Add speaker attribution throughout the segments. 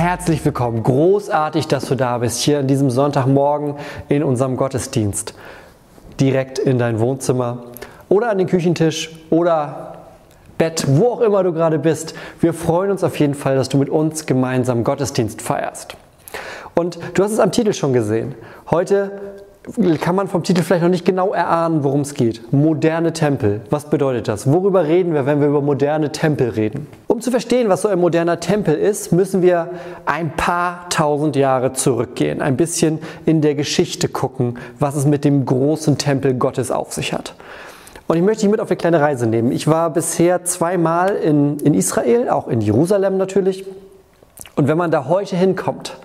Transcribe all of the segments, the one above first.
Speaker 1: Herzlich willkommen, großartig, dass du da bist, hier an diesem Sonntagmorgen in unserem Gottesdienst. Direkt in dein Wohnzimmer oder an den Küchentisch oder Bett, wo auch immer du gerade bist. Wir freuen uns auf jeden Fall, dass du mit uns gemeinsam Gottesdienst feierst. Und du hast es am Titel schon gesehen. Heute kann man vom Titel vielleicht noch nicht genau erahnen, worum es geht. Moderne Tempel. Was bedeutet das? Worüber reden wir, wenn wir über moderne Tempel reden? Um zu verstehen, was so ein moderner Tempel ist, müssen wir ein paar tausend Jahre zurückgehen, ein bisschen in der Geschichte gucken, was es mit dem großen Tempel Gottes auf sich hat. Und ich möchte dich mit auf eine kleine Reise nehmen. Ich war bisher zweimal in, in Israel, auch in Jerusalem natürlich. Und wenn man da heute hinkommt,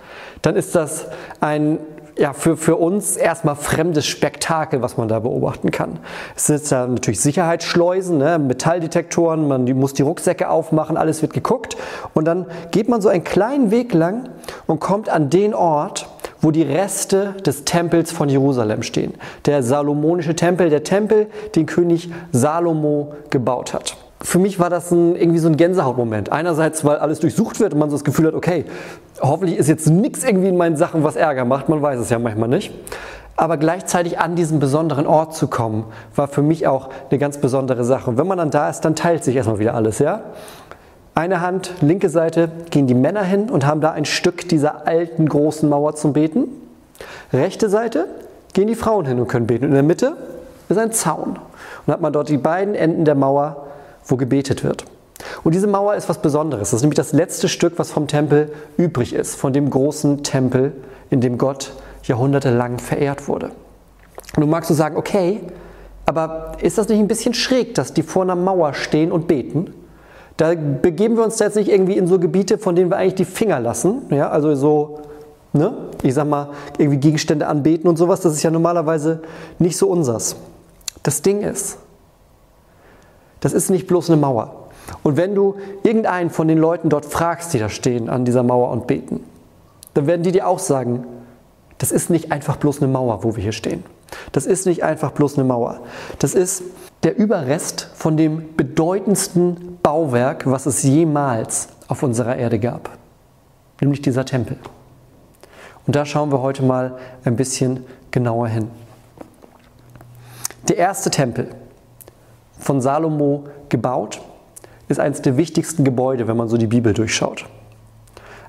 Speaker 1: dann ist das ein ja, für, für uns erstmal fremdes Spektakel, was man da beobachten kann. Es sind da natürlich Sicherheitsschleusen, ne, Metalldetektoren, man muss die Rucksäcke aufmachen, alles wird geguckt. Und dann geht man so einen kleinen Weg lang und kommt an den Ort, wo die Reste des Tempels von Jerusalem stehen. Der salomonische Tempel, der Tempel, den König Salomo gebaut hat für mich war das ein, irgendwie so ein Gänsehautmoment. Einerseits, weil alles durchsucht wird und man so das Gefühl hat, okay, hoffentlich ist jetzt nichts irgendwie in meinen Sachen, was Ärger macht. Man weiß es ja manchmal nicht. Aber gleichzeitig an diesen besonderen Ort zu kommen, war für mich auch eine ganz besondere Sache. Und wenn man dann da ist, dann teilt sich erstmal wieder alles, ja? Eine Hand, linke Seite, gehen die Männer hin und haben da ein Stück dieser alten großen Mauer zum Beten. Rechte Seite gehen die Frauen hin und können beten. Und in der Mitte ist ein Zaun. Und hat man dort die beiden Enden der Mauer wo gebetet wird. Und diese Mauer ist was Besonderes. Das ist nämlich das letzte Stück, was vom Tempel übrig ist, von dem großen Tempel, in dem Gott jahrhundertelang verehrt wurde. Und du magst so sagen, okay, aber ist das nicht ein bisschen schräg, dass die vor einer Mauer stehen und beten? Da begeben wir uns jetzt nicht irgendwie in so Gebiete, von denen wir eigentlich die Finger lassen. Ja, also so, ne, ich sag mal, irgendwie Gegenstände anbeten und sowas. Das ist ja normalerweise nicht so unsers. Das Ding ist, das ist nicht bloß eine Mauer. Und wenn du irgendeinen von den Leuten dort fragst, die da stehen an dieser Mauer und beten, dann werden die dir auch sagen, das ist nicht einfach bloß eine Mauer, wo wir hier stehen. Das ist nicht einfach bloß eine Mauer. Das ist der Überrest von dem bedeutendsten Bauwerk, was es jemals auf unserer Erde gab. Nämlich dieser Tempel. Und da schauen wir heute mal ein bisschen genauer hin. Der erste Tempel, von Salomo gebaut, ist eines der wichtigsten Gebäude, wenn man so die Bibel durchschaut.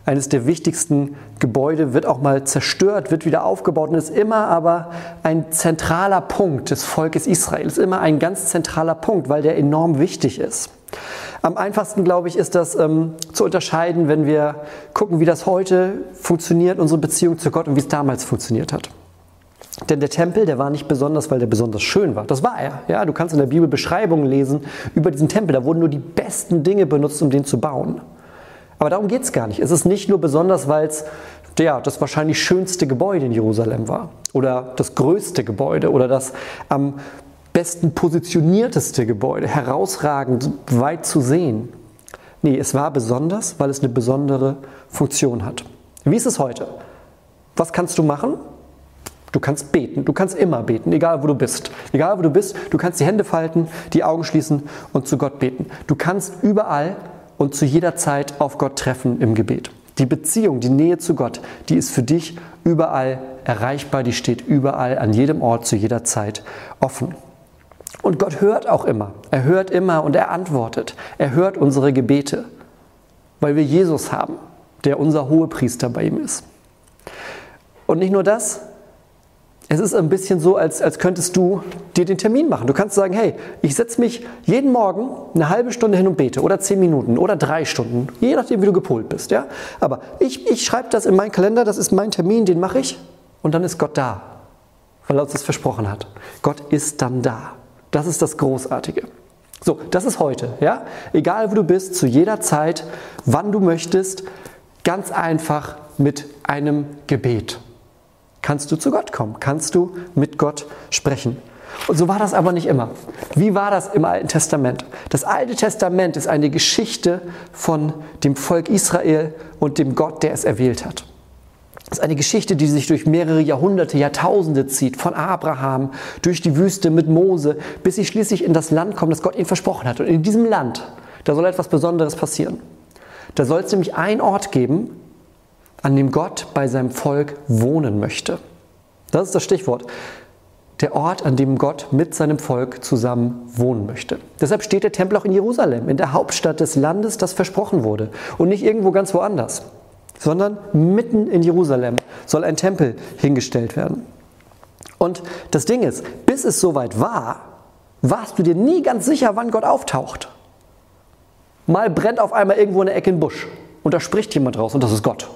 Speaker 1: Eines der wichtigsten Gebäude wird auch mal zerstört, wird wieder aufgebaut und ist immer aber ein zentraler Punkt des Volkes Israel. Ist immer ein ganz zentraler Punkt, weil der enorm wichtig ist. Am einfachsten, glaube ich, ist das ähm, zu unterscheiden, wenn wir gucken, wie das heute funktioniert, unsere Beziehung zu Gott und wie es damals funktioniert hat. Denn der Tempel, der war nicht besonders, weil der besonders schön war. Das war er. Ja, du kannst in der Bibel Beschreibungen lesen über diesen Tempel. Da wurden nur die besten Dinge benutzt, um den zu bauen. Aber darum geht es gar nicht. Es ist nicht nur besonders, weil es ja, das wahrscheinlich schönste Gebäude in Jerusalem war oder das größte Gebäude oder das am besten positionierteste Gebäude, herausragend weit zu sehen. Nee, es war besonders, weil es eine besondere Funktion hat. Wie ist es heute? Was kannst du machen? Du kannst beten, du kannst immer beten, egal wo du bist. Egal wo du bist, du kannst die Hände falten, die Augen schließen und zu Gott beten. Du kannst überall und zu jeder Zeit auf Gott treffen im Gebet. Die Beziehung, die Nähe zu Gott, die ist für dich überall erreichbar, die steht überall, an jedem Ort, zu jeder Zeit offen. Und Gott hört auch immer. Er hört immer und er antwortet. Er hört unsere Gebete, weil wir Jesus haben, der unser Hohepriester bei ihm ist. Und nicht nur das, es ist ein bisschen so, als, als könntest du dir den Termin machen. Du kannst sagen, hey, ich setze mich jeden Morgen eine halbe Stunde hin und bete oder zehn Minuten oder drei Stunden, je nachdem, wie du gepolt bist. Ja? Aber ich, ich schreibe das in meinen Kalender, das ist mein Termin, den mache ich und dann ist Gott da, weil er uns das versprochen hat. Gott ist dann da. Das ist das Großartige. So, das ist heute. Ja? Egal, wo du bist, zu jeder Zeit, wann du möchtest, ganz einfach mit einem Gebet. Kannst du zu Gott kommen? Kannst du mit Gott sprechen? Und so war das aber nicht immer. Wie war das im Alten Testament? Das Alte Testament ist eine Geschichte von dem Volk Israel und dem Gott, der es erwählt hat. Das ist eine Geschichte, die sich durch mehrere Jahrhunderte, Jahrtausende zieht, von Abraham durch die Wüste mit Mose, bis sie schließlich in das Land kommen, das Gott ihnen versprochen hat. Und in diesem Land, da soll etwas Besonderes passieren. Da soll es nämlich einen Ort geben, an dem Gott bei seinem Volk wohnen möchte. Das ist das Stichwort der Ort, an dem Gott mit seinem Volk zusammen wohnen möchte. Deshalb steht der Tempel auch in Jerusalem, in der Hauptstadt des Landes, das versprochen wurde und nicht irgendwo ganz woanders, sondern mitten in Jerusalem soll ein Tempel hingestellt werden. Und das Ding ist, bis es soweit war, warst du dir nie ganz sicher, wann Gott auftaucht. Mal brennt auf einmal irgendwo eine Ecke ein Busch und da spricht jemand raus und das ist Gott.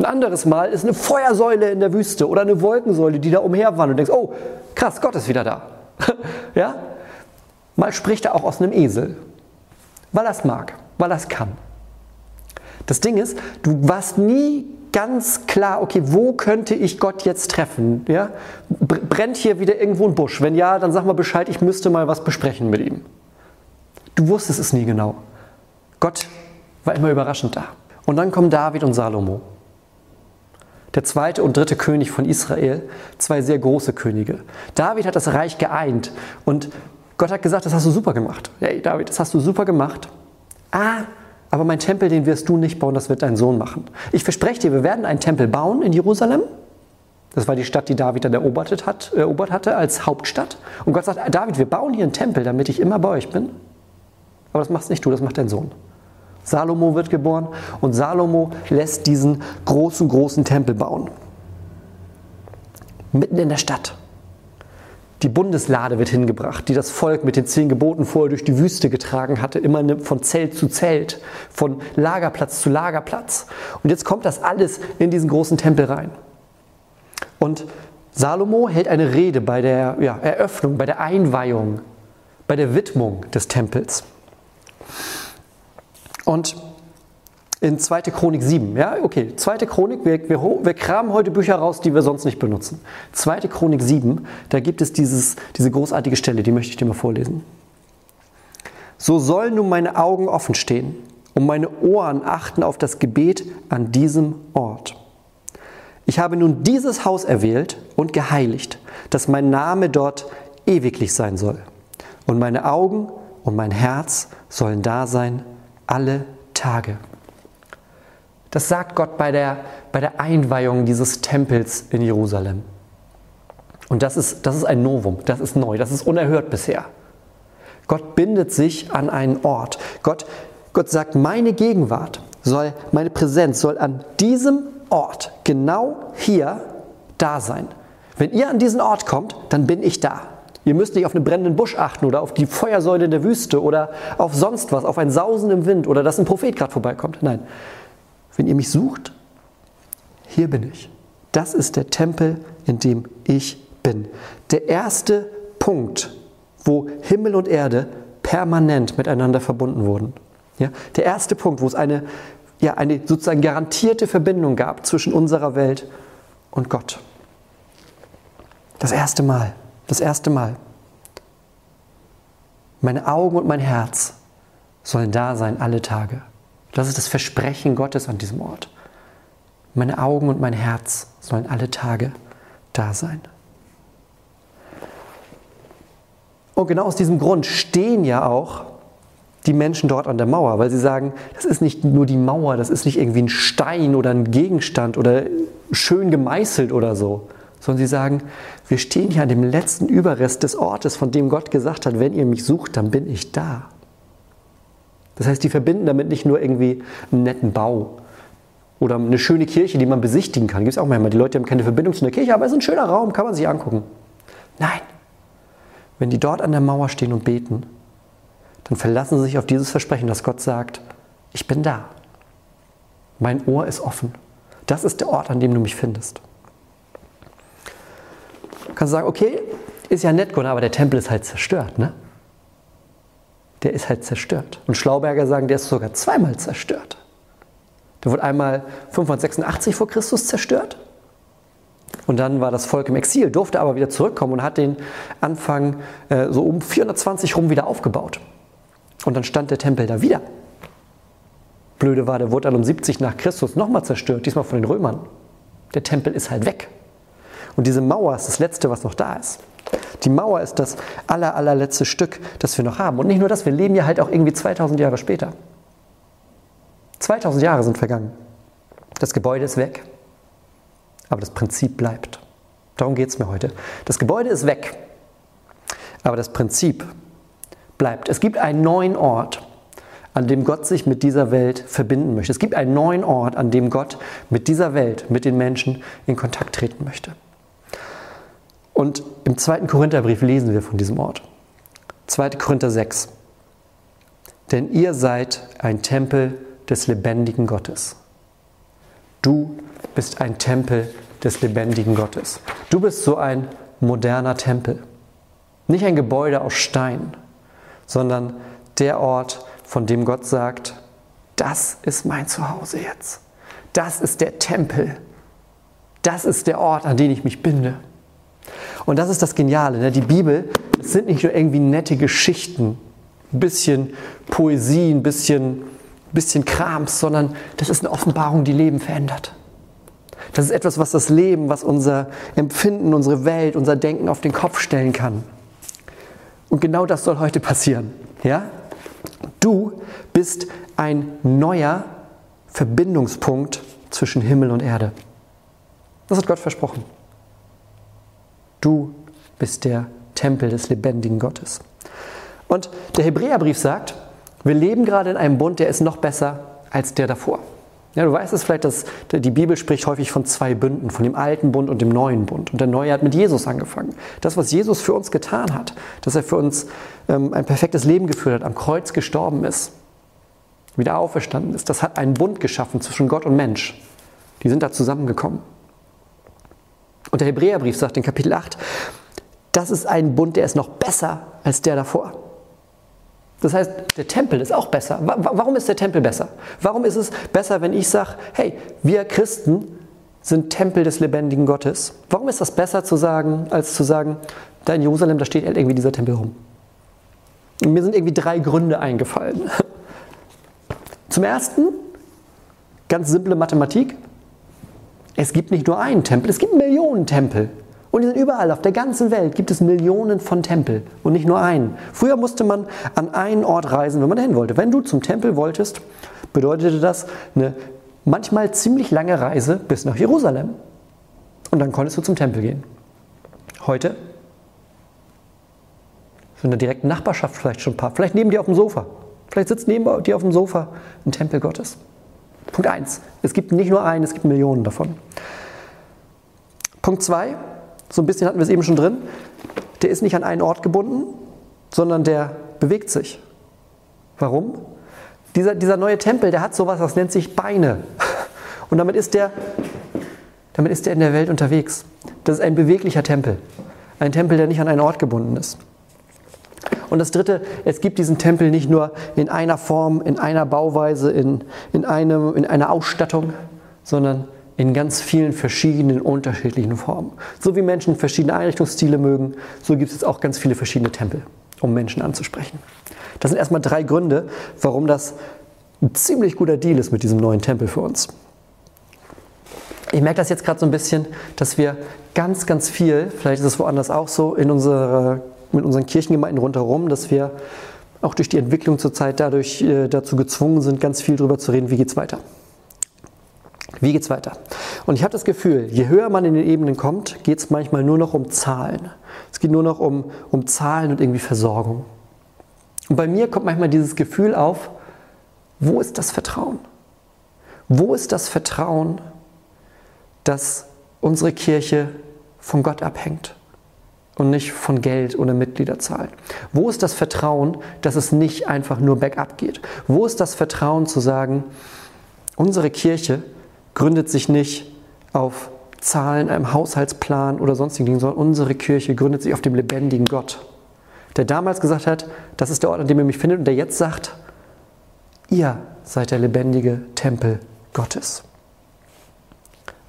Speaker 1: Ein anderes Mal ist eine Feuersäule in der Wüste oder eine Wolkensäule, die da umherwandert und denkst, oh, krass, Gott ist wieder da. ja? Mal spricht er auch aus einem Esel, weil er es mag, weil er es kann. Das Ding ist, du warst nie ganz klar, okay, wo könnte ich Gott jetzt treffen? Ja? Brennt hier wieder irgendwo ein Busch? Wenn ja, dann sag mal Bescheid, ich müsste mal was besprechen mit ihm. Du wusstest es nie genau. Gott war immer überraschend da. Und dann kommen David und Salomo der zweite und dritte König von Israel, zwei sehr große Könige. David hat das Reich geeint und Gott hat gesagt, das hast du super gemacht. Hey David, das hast du super gemacht. Ah, aber mein Tempel, den wirst du nicht bauen, das wird dein Sohn machen. Ich verspreche dir, wir werden einen Tempel bauen in Jerusalem. Das war die Stadt, die David dann erobert, hat, erobert hatte als Hauptstadt. Und Gott sagt, David, wir bauen hier einen Tempel, damit ich immer bei euch bin. Aber das machst nicht du, das macht dein Sohn. Salomo wird geboren und Salomo lässt diesen großen, großen Tempel bauen. Mitten in der Stadt. Die Bundeslade wird hingebracht, die das Volk mit den zehn Geboten vorher durch die Wüste getragen hatte, immer ne, von Zelt zu Zelt, von Lagerplatz zu Lagerplatz. Und jetzt kommt das alles in diesen großen Tempel rein. Und Salomo hält eine Rede bei der ja, Eröffnung, bei der Einweihung, bei der Widmung des Tempels. Und in 2. Chronik 7, ja, okay, 2. Chronik, wir, wir, wir kramen heute Bücher raus, die wir sonst nicht benutzen. 2. Chronik 7, da gibt es dieses, diese großartige Stelle, die möchte ich dir mal vorlesen. So sollen nun meine Augen offen stehen und meine Ohren achten auf das Gebet an diesem Ort. Ich habe nun dieses Haus erwählt und geheiligt, dass mein Name dort ewiglich sein soll. Und meine Augen und mein Herz sollen da sein alle Tage. Das sagt Gott bei der, bei der Einweihung dieses Tempels in Jerusalem. Und das ist, das ist ein Novum, das ist neu, das ist unerhört bisher. Gott bindet sich an einen Ort. Gott, Gott sagt, meine Gegenwart soll, meine Präsenz soll an diesem Ort, genau hier, da sein. Wenn ihr an diesen Ort kommt, dann bin ich da. Ihr müsst nicht auf einen brennenden Busch achten oder auf die Feuersäule der Wüste oder auf sonst was, auf ein Sausen im Wind oder dass ein Prophet gerade vorbeikommt. Nein, wenn ihr mich sucht, hier bin ich. Das ist der Tempel, in dem ich bin. Der erste Punkt, wo Himmel und Erde permanent miteinander verbunden wurden. Ja, der erste Punkt, wo es eine, ja, eine sozusagen garantierte Verbindung gab zwischen unserer Welt und Gott. Das erste Mal. Das erste Mal. Meine Augen und mein Herz sollen da sein alle Tage. Das ist das Versprechen Gottes an diesem Ort. Meine Augen und mein Herz sollen alle Tage da sein. Und genau aus diesem Grund stehen ja auch die Menschen dort an der Mauer, weil sie sagen, das ist nicht nur die Mauer, das ist nicht irgendwie ein Stein oder ein Gegenstand oder schön gemeißelt oder so, sondern sie sagen, wir stehen hier an dem letzten Überrest des Ortes, von dem Gott gesagt hat, wenn ihr mich sucht, dann bin ich da. Das heißt, die verbinden damit nicht nur irgendwie einen netten Bau oder eine schöne Kirche, die man besichtigen kann. Gibt es auch manchmal. Die Leute haben keine Verbindung zu einer Kirche, aber es ist ein schöner Raum, kann man sich angucken. Nein. Wenn die dort an der Mauer stehen und beten, dann verlassen sie sich auf dieses Versprechen, dass Gott sagt, ich bin da. Mein Ohr ist offen. Das ist der Ort, an dem du mich findest kannst du sagen, okay, ist ja nett, aber der Tempel ist halt zerstört, ne? Der ist halt zerstört. Und Schlauberger sagen, der ist sogar zweimal zerstört. Der wurde einmal 586 vor Christus zerstört. Und dann war das Volk im Exil, durfte aber wieder zurückkommen und hat den Anfang äh, so um 420 rum wieder aufgebaut. Und dann stand der Tempel da wieder. Blöde war, der wurde dann um 70 nach Christus nochmal zerstört, diesmal von den Römern. Der Tempel ist halt weg. Und diese Mauer ist das Letzte, was noch da ist. Die Mauer ist das aller, allerletzte Stück, das wir noch haben. Und nicht nur das, wir leben ja halt auch irgendwie 2000 Jahre später. 2000 Jahre sind vergangen. Das Gebäude ist weg, aber das Prinzip bleibt. Darum geht es mir heute. Das Gebäude ist weg, aber das Prinzip bleibt. Es gibt einen neuen Ort, an dem Gott sich mit dieser Welt verbinden möchte. Es gibt einen neuen Ort, an dem Gott mit dieser Welt, mit den Menschen in Kontakt treten möchte. Und im zweiten Korintherbrief lesen wir von diesem Ort. 2. Korinther 6. Denn ihr seid ein Tempel des lebendigen Gottes. Du bist ein Tempel des lebendigen Gottes. Du bist so ein moderner Tempel. Nicht ein Gebäude aus Stein, sondern der Ort, von dem Gott sagt, das ist mein Zuhause jetzt. Das ist der Tempel. Das ist der Ort, an den ich mich binde. Und das ist das Geniale. Ne? Die Bibel, es sind nicht nur irgendwie nette Geschichten, ein bisschen Poesie, ein bisschen, bisschen Krams, sondern das ist eine Offenbarung, die Leben verändert. Das ist etwas, was das Leben, was unser Empfinden, unsere Welt, unser Denken auf den Kopf stellen kann. Und genau das soll heute passieren. Ja? Du bist ein neuer Verbindungspunkt zwischen Himmel und Erde. Das hat Gott versprochen. Du bist der Tempel des lebendigen Gottes. Und der Hebräerbrief sagt, wir leben gerade in einem Bund, der ist noch besser als der davor. Ja, du weißt es vielleicht, dass die Bibel spricht häufig von zwei Bünden, von dem alten Bund und dem neuen Bund. Und der neue hat mit Jesus angefangen. Das, was Jesus für uns getan hat, dass er für uns ähm, ein perfektes Leben geführt hat, am Kreuz gestorben ist, wieder auferstanden ist, das hat einen Bund geschaffen zwischen Gott und Mensch. Die sind da zusammengekommen. Und der Hebräerbrief sagt in Kapitel 8, das ist ein Bund, der ist noch besser als der davor. Das heißt, der Tempel ist auch besser. Warum ist der Tempel besser? Warum ist es besser, wenn ich sage, hey, wir Christen sind Tempel des lebendigen Gottes? Warum ist das besser zu sagen, als zu sagen, da in Jerusalem, da steht irgendwie dieser Tempel rum? Und mir sind irgendwie drei Gründe eingefallen. Zum ersten, ganz simple Mathematik. Es gibt nicht nur einen Tempel, es gibt Millionen Tempel. Und die sind überall, auf der ganzen Welt gibt es Millionen von Tempel und nicht nur einen. Früher musste man an einen Ort reisen, wenn man dahin wollte. Wenn du zum Tempel wolltest, bedeutete das eine manchmal ziemlich lange Reise bis nach Jerusalem. Und dann konntest du zum Tempel gehen. Heute so in der direkten Nachbarschaft vielleicht schon ein paar. Vielleicht neben dir auf dem Sofa. Vielleicht sitzt neben dir auf dem Sofa ein Tempel Gottes. Punkt 1. Es gibt nicht nur einen, es gibt Millionen davon. Punkt 2. So ein bisschen hatten wir es eben schon drin. Der ist nicht an einen Ort gebunden, sondern der bewegt sich. Warum? Dieser, dieser neue Tempel, der hat sowas, das nennt sich Beine. Und damit ist, der, damit ist der in der Welt unterwegs. Das ist ein beweglicher Tempel. Ein Tempel, der nicht an einen Ort gebunden ist. Und das Dritte, es gibt diesen Tempel nicht nur in einer Form, in einer Bauweise, in, in, einem, in einer Ausstattung, sondern in ganz vielen verschiedenen, unterschiedlichen Formen. So wie Menschen verschiedene Einrichtungsstile mögen, so gibt es auch ganz viele verschiedene Tempel, um Menschen anzusprechen. Das sind erstmal drei Gründe, warum das ein ziemlich guter Deal ist mit diesem neuen Tempel für uns. Ich merke das jetzt gerade so ein bisschen, dass wir ganz, ganz viel, vielleicht ist es woanders auch so, in unserer mit unseren Kirchengemeinden rundherum, dass wir auch durch die Entwicklung zurzeit dadurch äh, dazu gezwungen sind, ganz viel darüber zu reden, wie geht es weiter. Wie geht es weiter? Und ich habe das Gefühl, je höher man in den Ebenen kommt, geht es manchmal nur noch um Zahlen. Es geht nur noch um, um Zahlen und irgendwie Versorgung. Und bei mir kommt manchmal dieses Gefühl auf, wo ist das Vertrauen? Wo ist das Vertrauen, dass unsere Kirche von Gott abhängt? Und nicht von Geld oder Mitgliederzahl? Wo ist das Vertrauen, dass es nicht einfach nur bergab geht? Wo ist das Vertrauen zu sagen, unsere Kirche gründet sich nicht auf Zahlen, einem Haushaltsplan oder sonstigen Dingen, sondern unsere Kirche gründet sich auf dem lebendigen Gott, der damals gesagt hat, das ist der Ort, an dem ihr mich findet und der jetzt sagt, ihr seid der lebendige Tempel Gottes.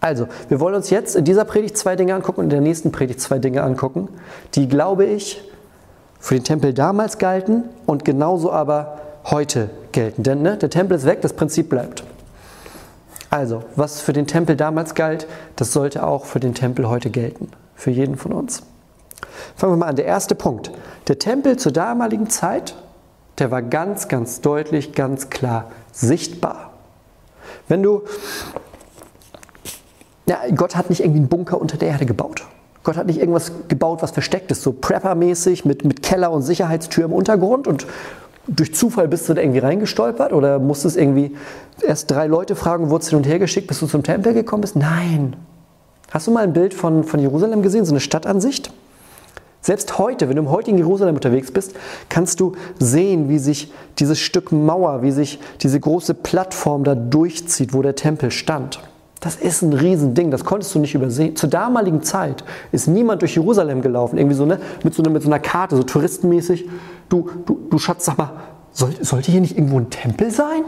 Speaker 1: Also, wir wollen uns jetzt in dieser Predigt zwei Dinge angucken und in der nächsten Predigt zwei Dinge angucken, die, glaube ich, für den Tempel damals galten und genauso aber heute gelten. Denn ne, der Tempel ist weg, das Prinzip bleibt. Also, was für den Tempel damals galt, das sollte auch für den Tempel heute gelten. Für jeden von uns. Fangen wir mal an. Der erste Punkt. Der Tempel zur damaligen Zeit, der war ganz, ganz deutlich, ganz klar sichtbar. Wenn du ja, Gott hat nicht irgendwie einen Bunker unter der Erde gebaut. Gott hat nicht irgendwas gebaut, was versteckt ist, so Prepper-mäßig mit, mit Keller und Sicherheitstür im Untergrund und durch Zufall bist du da irgendwie reingestolpert oder musstest irgendwie erst drei Leute fragen, wurdest hin und her geschickt, bis du zum Tempel gekommen bist? Nein. Hast du mal ein Bild von, von Jerusalem gesehen, so eine Stadtansicht? Selbst heute, wenn du im heutigen Jerusalem unterwegs bist, kannst du sehen, wie sich dieses Stück Mauer, wie sich diese große Plattform da durchzieht, wo der Tempel stand. Das ist ein Riesending, das konntest du nicht übersehen. Zur damaligen Zeit ist niemand durch Jerusalem gelaufen, irgendwie so, ne, mit, so, ne, mit so einer Karte, so touristenmäßig. Du, du, du Schatz, sag mal, soll, sollte hier nicht irgendwo ein Tempel sein?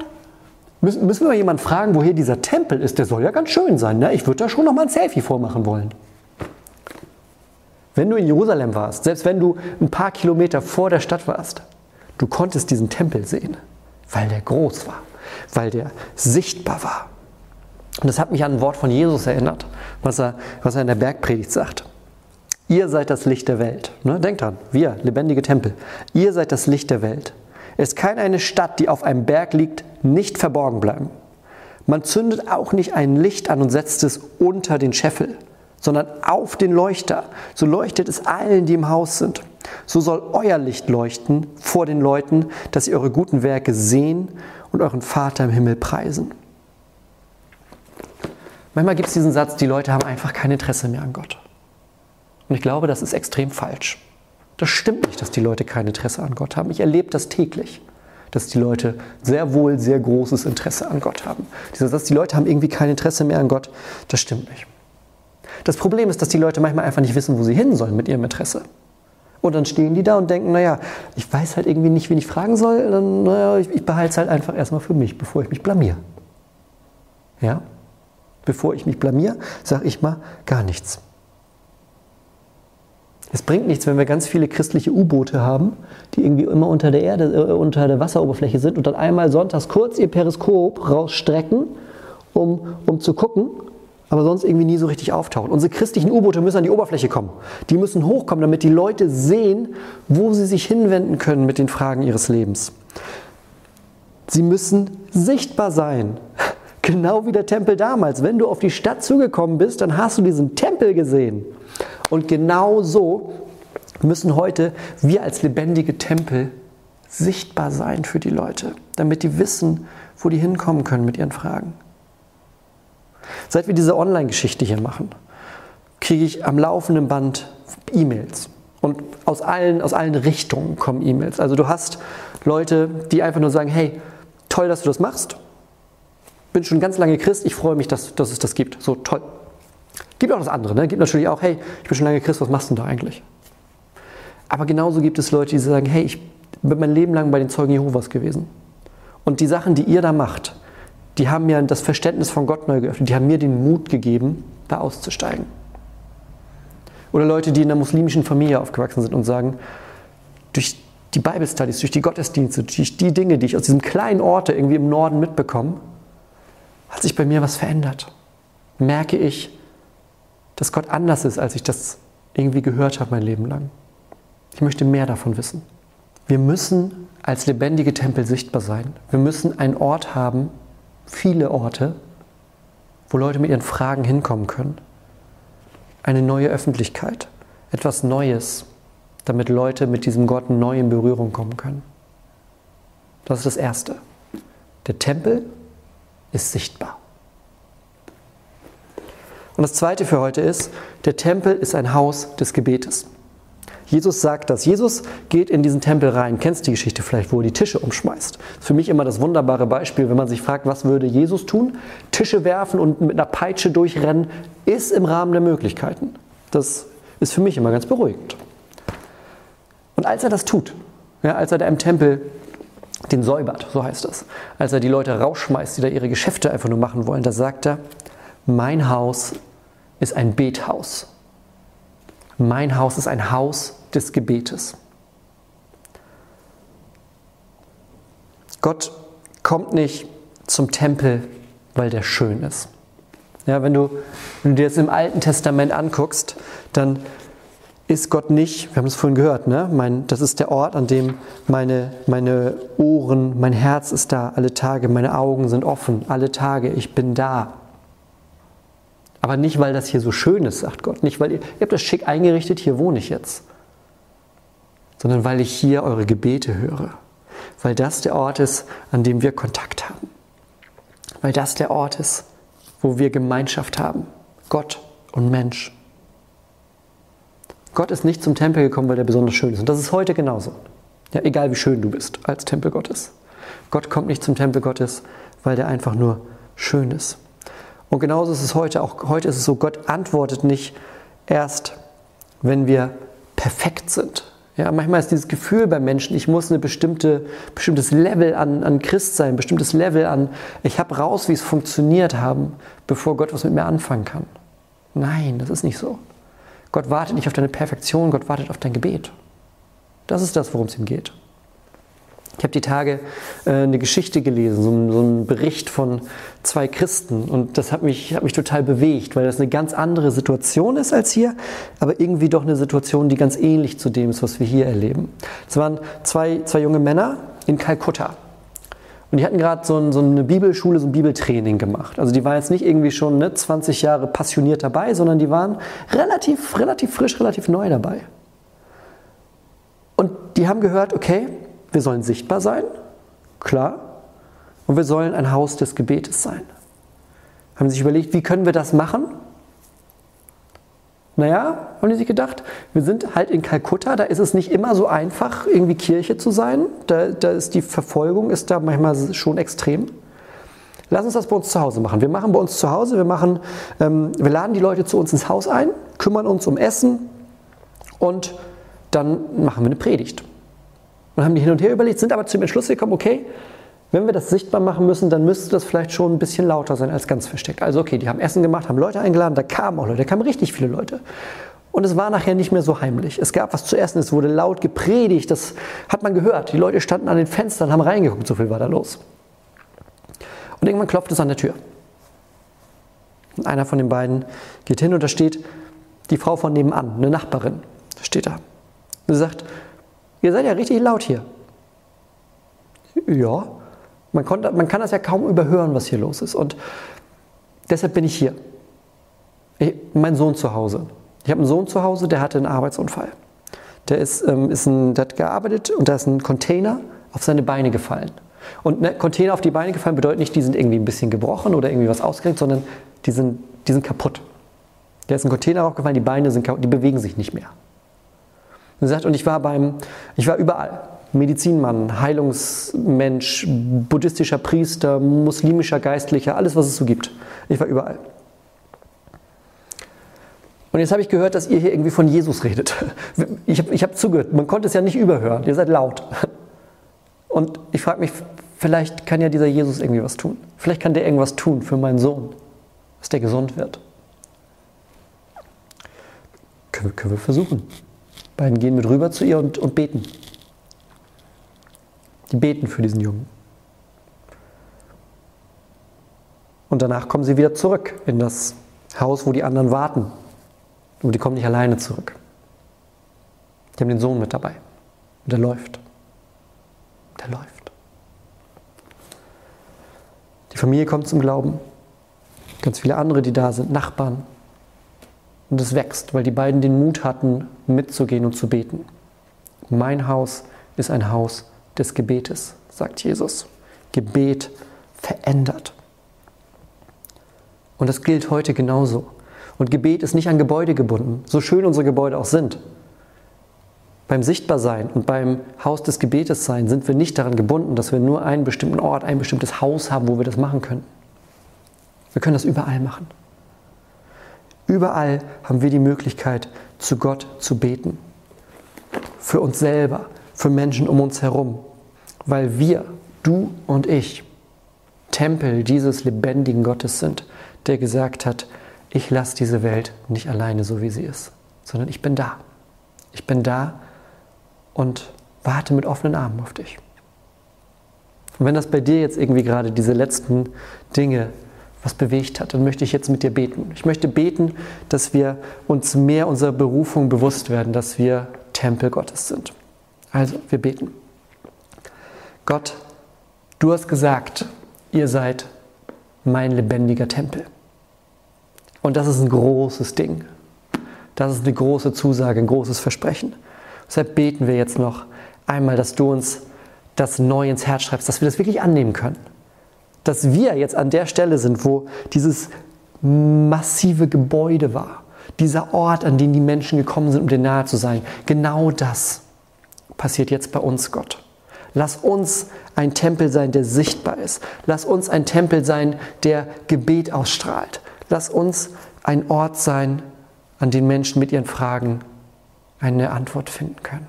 Speaker 1: Müssen, müssen wir mal jemanden fragen, wo hier dieser Tempel ist? Der soll ja ganz schön sein, ne? Ich würde da schon noch mal ein Selfie vormachen wollen. Wenn du in Jerusalem warst, selbst wenn du ein paar Kilometer vor der Stadt warst, du konntest diesen Tempel sehen, weil der groß war, weil der sichtbar war. Und das hat mich an ein Wort von Jesus erinnert, was er, was er in der Bergpredigt sagt. Ihr seid das Licht der Welt. Ne? Denkt dran, wir, lebendige Tempel. Ihr seid das Licht der Welt. Es kann eine Stadt, die auf einem Berg liegt, nicht verborgen bleiben. Man zündet auch nicht ein Licht an und setzt es unter den Scheffel, sondern auf den Leuchter. So leuchtet es allen, die im Haus sind. So soll euer Licht leuchten vor den Leuten, dass sie eure guten Werke sehen und euren Vater im Himmel preisen. Manchmal gibt es diesen Satz, die Leute haben einfach kein Interesse mehr an Gott. Und ich glaube, das ist extrem falsch. Das stimmt nicht, dass die Leute kein Interesse an Gott haben. Ich erlebe das täglich, dass die Leute sehr wohl sehr großes Interesse an Gott haben. Dieser Satz, die Leute haben irgendwie kein Interesse mehr an Gott, das stimmt nicht. Das Problem ist, dass die Leute manchmal einfach nicht wissen, wo sie hin sollen mit ihrem Interesse. Und dann stehen die da und denken, naja, ich weiß halt irgendwie nicht, wen ich fragen soll, dann, naja, ich, ich behalte es halt einfach erstmal für mich, bevor ich mich blamier. Ja? Bevor ich mich blamier, sage ich mal gar nichts. Es bringt nichts, wenn wir ganz viele christliche U-Boote haben, die irgendwie immer unter der Erde, äh, unter der Wasseroberfläche sind und dann einmal sonntags kurz ihr Periskop rausstrecken, um, um zu gucken, aber sonst irgendwie nie so richtig auftauchen. Unsere christlichen U-Boote müssen an die Oberfläche kommen. Die müssen hochkommen, damit die Leute sehen, wo sie sich hinwenden können mit den Fragen ihres Lebens. Sie müssen sichtbar sein. Genau wie der Tempel damals. Wenn du auf die Stadt zugekommen bist, dann hast du diesen Tempel gesehen. Und genau so müssen heute wir als lebendige Tempel sichtbar sein für die Leute, damit die wissen, wo die hinkommen können mit ihren Fragen. Seit wir diese Online-Geschichte hier machen, kriege ich am laufenden Band E-Mails. Und aus allen, aus allen Richtungen kommen E-Mails. Also du hast Leute, die einfach nur sagen, hey, toll, dass du das machst bin schon ganz lange Christ, ich freue mich, dass, dass es das gibt. So toll. Gibt auch das andere, ne? Gibt natürlich auch, hey, ich bin schon lange Christ, was machst du denn da eigentlich? Aber genauso gibt es Leute, die sagen, hey, ich bin mein Leben lang bei den Zeugen Jehovas gewesen. Und die Sachen, die ihr da macht, die haben mir das Verständnis von Gott neu geöffnet, die haben mir den Mut gegeben, da auszusteigen. Oder Leute, die in einer muslimischen Familie aufgewachsen sind und sagen, durch die Bible Studies, durch die Gottesdienste, durch die Dinge, die ich aus diesem kleinen Ort irgendwie im Norden mitbekomme, hat sich bei mir was verändert. Merke ich, dass Gott anders ist, als ich das irgendwie gehört habe mein Leben lang. Ich möchte mehr davon wissen. Wir müssen als lebendige Tempel sichtbar sein. Wir müssen einen Ort haben, viele Orte, wo Leute mit ihren Fragen hinkommen können. Eine neue Öffentlichkeit, etwas Neues, damit Leute mit diesem Gott neu in Berührung kommen können. Das ist das Erste. Der Tempel ist sichtbar. Und das Zweite für heute ist, der Tempel ist ein Haus des Gebetes. Jesus sagt das. Jesus geht in diesen Tempel rein. Kennst die Geschichte vielleicht, wo er die Tische umschmeißt? Für mich immer das wunderbare Beispiel, wenn man sich fragt, was würde Jesus tun? Tische werfen und mit einer Peitsche durchrennen, ist im Rahmen der Möglichkeiten. Das ist für mich immer ganz beruhigend. Und als er das tut, ja, als er da im Tempel den säubert, so heißt das. Als er die Leute rausschmeißt, die da ihre Geschäfte einfach nur machen wollen, da sagt er, mein Haus ist ein Bethaus. Mein Haus ist ein Haus des Gebetes. Gott kommt nicht zum Tempel, weil der schön ist. Ja, wenn, du, wenn du dir das im Alten Testament anguckst, dann ist Gott nicht, wir haben es vorhin gehört, ne? Mein, das ist der Ort, an dem meine, meine Ohren, mein Herz ist da alle Tage, meine Augen sind offen, alle Tage, ich bin da. Aber nicht, weil das hier so schön ist, sagt Gott. Nicht, weil ihr, ihr habt das schick eingerichtet, hier wohne ich jetzt. Sondern weil ich hier eure Gebete höre. Weil das der Ort ist, an dem wir Kontakt haben. Weil das der Ort ist, wo wir Gemeinschaft haben. Gott und Mensch. Gott ist nicht zum Tempel gekommen, weil er besonders schön ist. Und das ist heute genauso. Ja, egal wie schön du bist als Tempel Gottes. Gott kommt nicht zum Tempel Gottes, weil der einfach nur schön ist. Und genauso ist es heute. Auch heute ist es so, Gott antwortet nicht erst, wenn wir perfekt sind. Ja, manchmal ist dieses Gefühl bei Menschen, ich muss ein bestimmte, bestimmtes Level an, an Christ sein, ein bestimmtes Level an, ich habe raus, wie es funktioniert haben, bevor Gott was mit mir anfangen kann. Nein, das ist nicht so. Gott wartet nicht auf deine Perfektion, Gott wartet auf dein Gebet. Das ist das, worum es ihm geht. Ich habe die Tage äh, eine Geschichte gelesen, so, ein, so einen Bericht von zwei Christen und das hat mich, hat mich total bewegt, weil das eine ganz andere Situation ist als hier, aber irgendwie doch eine Situation, die ganz ähnlich zu dem ist, was wir hier erleben. Es waren zwei, zwei junge Männer in Kalkutta. Und die hatten gerade so, ein, so, eine Bibelschule, so ein Bibeltraining gemacht. Also die waren jetzt nicht irgendwie schon ne, 20 Jahre passioniert dabei, sondern die waren relativ, relativ frisch, relativ neu dabei. Und die haben gehört, okay, wir sollen sichtbar sein, klar, und wir sollen ein Haus des Gebetes sein. Haben sich überlegt, wie können wir das machen? Naja, haben die sich gedacht, wir sind halt in Kalkutta, da ist es nicht immer so einfach, irgendwie Kirche zu sein. Da, da ist die Verfolgung ist da manchmal schon extrem. Lass uns das bei uns zu Hause machen. Wir machen bei uns zu Hause, wir, machen, ähm, wir laden die Leute zu uns ins Haus ein, kümmern uns um Essen und dann machen wir eine Predigt. Und haben die hin und her überlegt, sind aber zum Entschluss gekommen, okay, wenn wir das sichtbar machen müssen, dann müsste das vielleicht schon ein bisschen lauter sein als ganz versteckt. Also okay, die haben Essen gemacht, haben Leute eingeladen, da kamen auch Leute, da kamen richtig viele Leute. Und es war nachher nicht mehr so heimlich. Es gab was zu essen, es wurde laut gepredigt, das hat man gehört. Die Leute standen an den Fenstern, haben reingeguckt, so viel war da los. Und irgendwann klopft es an der Tür. Und einer von den beiden geht hin und da steht die Frau von nebenan, eine Nachbarin, steht da. Und sie sagt, Ihr seid ja richtig laut hier. Ja, man, konnte, man kann das ja kaum überhören, was hier los ist. Und deshalb bin ich hier. Ich, mein Sohn zu Hause. Ich habe einen Sohn zu Hause, der hatte einen Arbeitsunfall. Der, ist, ähm, ist ein, der hat gearbeitet und da ist ein Container auf seine Beine gefallen. Und ne, Container auf die Beine gefallen bedeutet nicht, die sind irgendwie ein bisschen gebrochen oder irgendwie was ausgerenkt, sondern die sind, die sind kaputt. Der ist ein Container aufgefallen, die Beine sind kaputt, die bewegen sich nicht mehr. Und sagt, und ich war beim, ich war überall. Medizinmann, Heilungsmensch, buddhistischer Priester, muslimischer Geistlicher, alles, was es so gibt. Ich war überall. Und jetzt habe ich gehört, dass ihr hier irgendwie von Jesus redet. Ich habe ich hab zugehört. Man konnte es ja nicht überhören. Ihr seid laut. Und ich frage mich, vielleicht kann ja dieser Jesus irgendwie was tun. Vielleicht kann der irgendwas tun für meinen Sohn, dass der gesund wird. Können, können wir versuchen. Beiden gehen mit rüber zu ihr und, und beten. Die beten für diesen Jungen. Und danach kommen sie wieder zurück in das Haus, wo die anderen warten. Und die kommen nicht alleine zurück. Die haben den Sohn mit dabei. Und der läuft. Der läuft. Die Familie kommt zum Glauben. Ganz viele andere, die da sind, Nachbarn, und es wächst, weil die beiden den Mut hatten, mitzugehen und zu beten. Mein Haus ist ein Haus des Gebetes, sagt Jesus. Gebet verändert. Und das gilt heute genauso. Und Gebet ist nicht an Gebäude gebunden, so schön unsere Gebäude auch sind. Beim Sichtbarsein und beim Haus des Gebetes sein sind wir nicht daran gebunden, dass wir nur einen bestimmten Ort, ein bestimmtes Haus haben, wo wir das machen können. Wir können das überall machen. Überall haben wir die Möglichkeit, zu Gott zu beten. Für uns selber, für Menschen um uns herum, weil wir, du und ich, Tempel dieses lebendigen Gottes sind, der gesagt hat, ich lasse diese Welt nicht alleine so, wie sie ist, sondern ich bin da. Ich bin da und warte mit offenen Armen auf dich. Und wenn das bei dir jetzt irgendwie gerade diese letzten Dinge was bewegt hat, dann möchte ich jetzt mit dir beten. Ich möchte beten, dass wir uns mehr unserer Berufung bewusst werden, dass wir Tempel Gottes sind. Also, wir beten. Gott, du hast gesagt, ihr seid mein lebendiger Tempel. Und das ist ein großes Ding. Das ist eine große Zusage, ein großes Versprechen. Deshalb beten wir jetzt noch einmal, dass du uns das neu ins Herz schreibst, dass wir das wirklich annehmen können. Dass wir jetzt an der Stelle sind, wo dieses massive Gebäude war, dieser Ort, an den die Menschen gekommen sind, um dir nahe zu sein. Genau das passiert jetzt bei uns, Gott. Lass uns ein Tempel sein, der sichtbar ist. Lass uns ein Tempel sein, der Gebet ausstrahlt. Lass uns ein Ort sein, an den Menschen mit ihren Fragen eine Antwort finden können.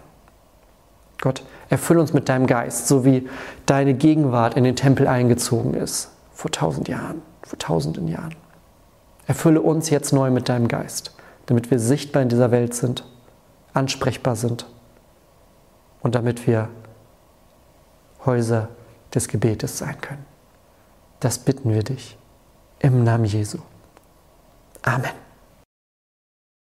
Speaker 1: Gott, erfüll uns mit deinem Geist, so wie deine Gegenwart in den Tempel eingezogen ist, vor tausend Jahren, vor tausenden Jahren. Erfülle uns jetzt neu mit deinem Geist, damit wir sichtbar in dieser Welt sind, ansprechbar sind und damit wir Häuser des Gebetes sein können. Das bitten wir dich im Namen Jesu. Amen.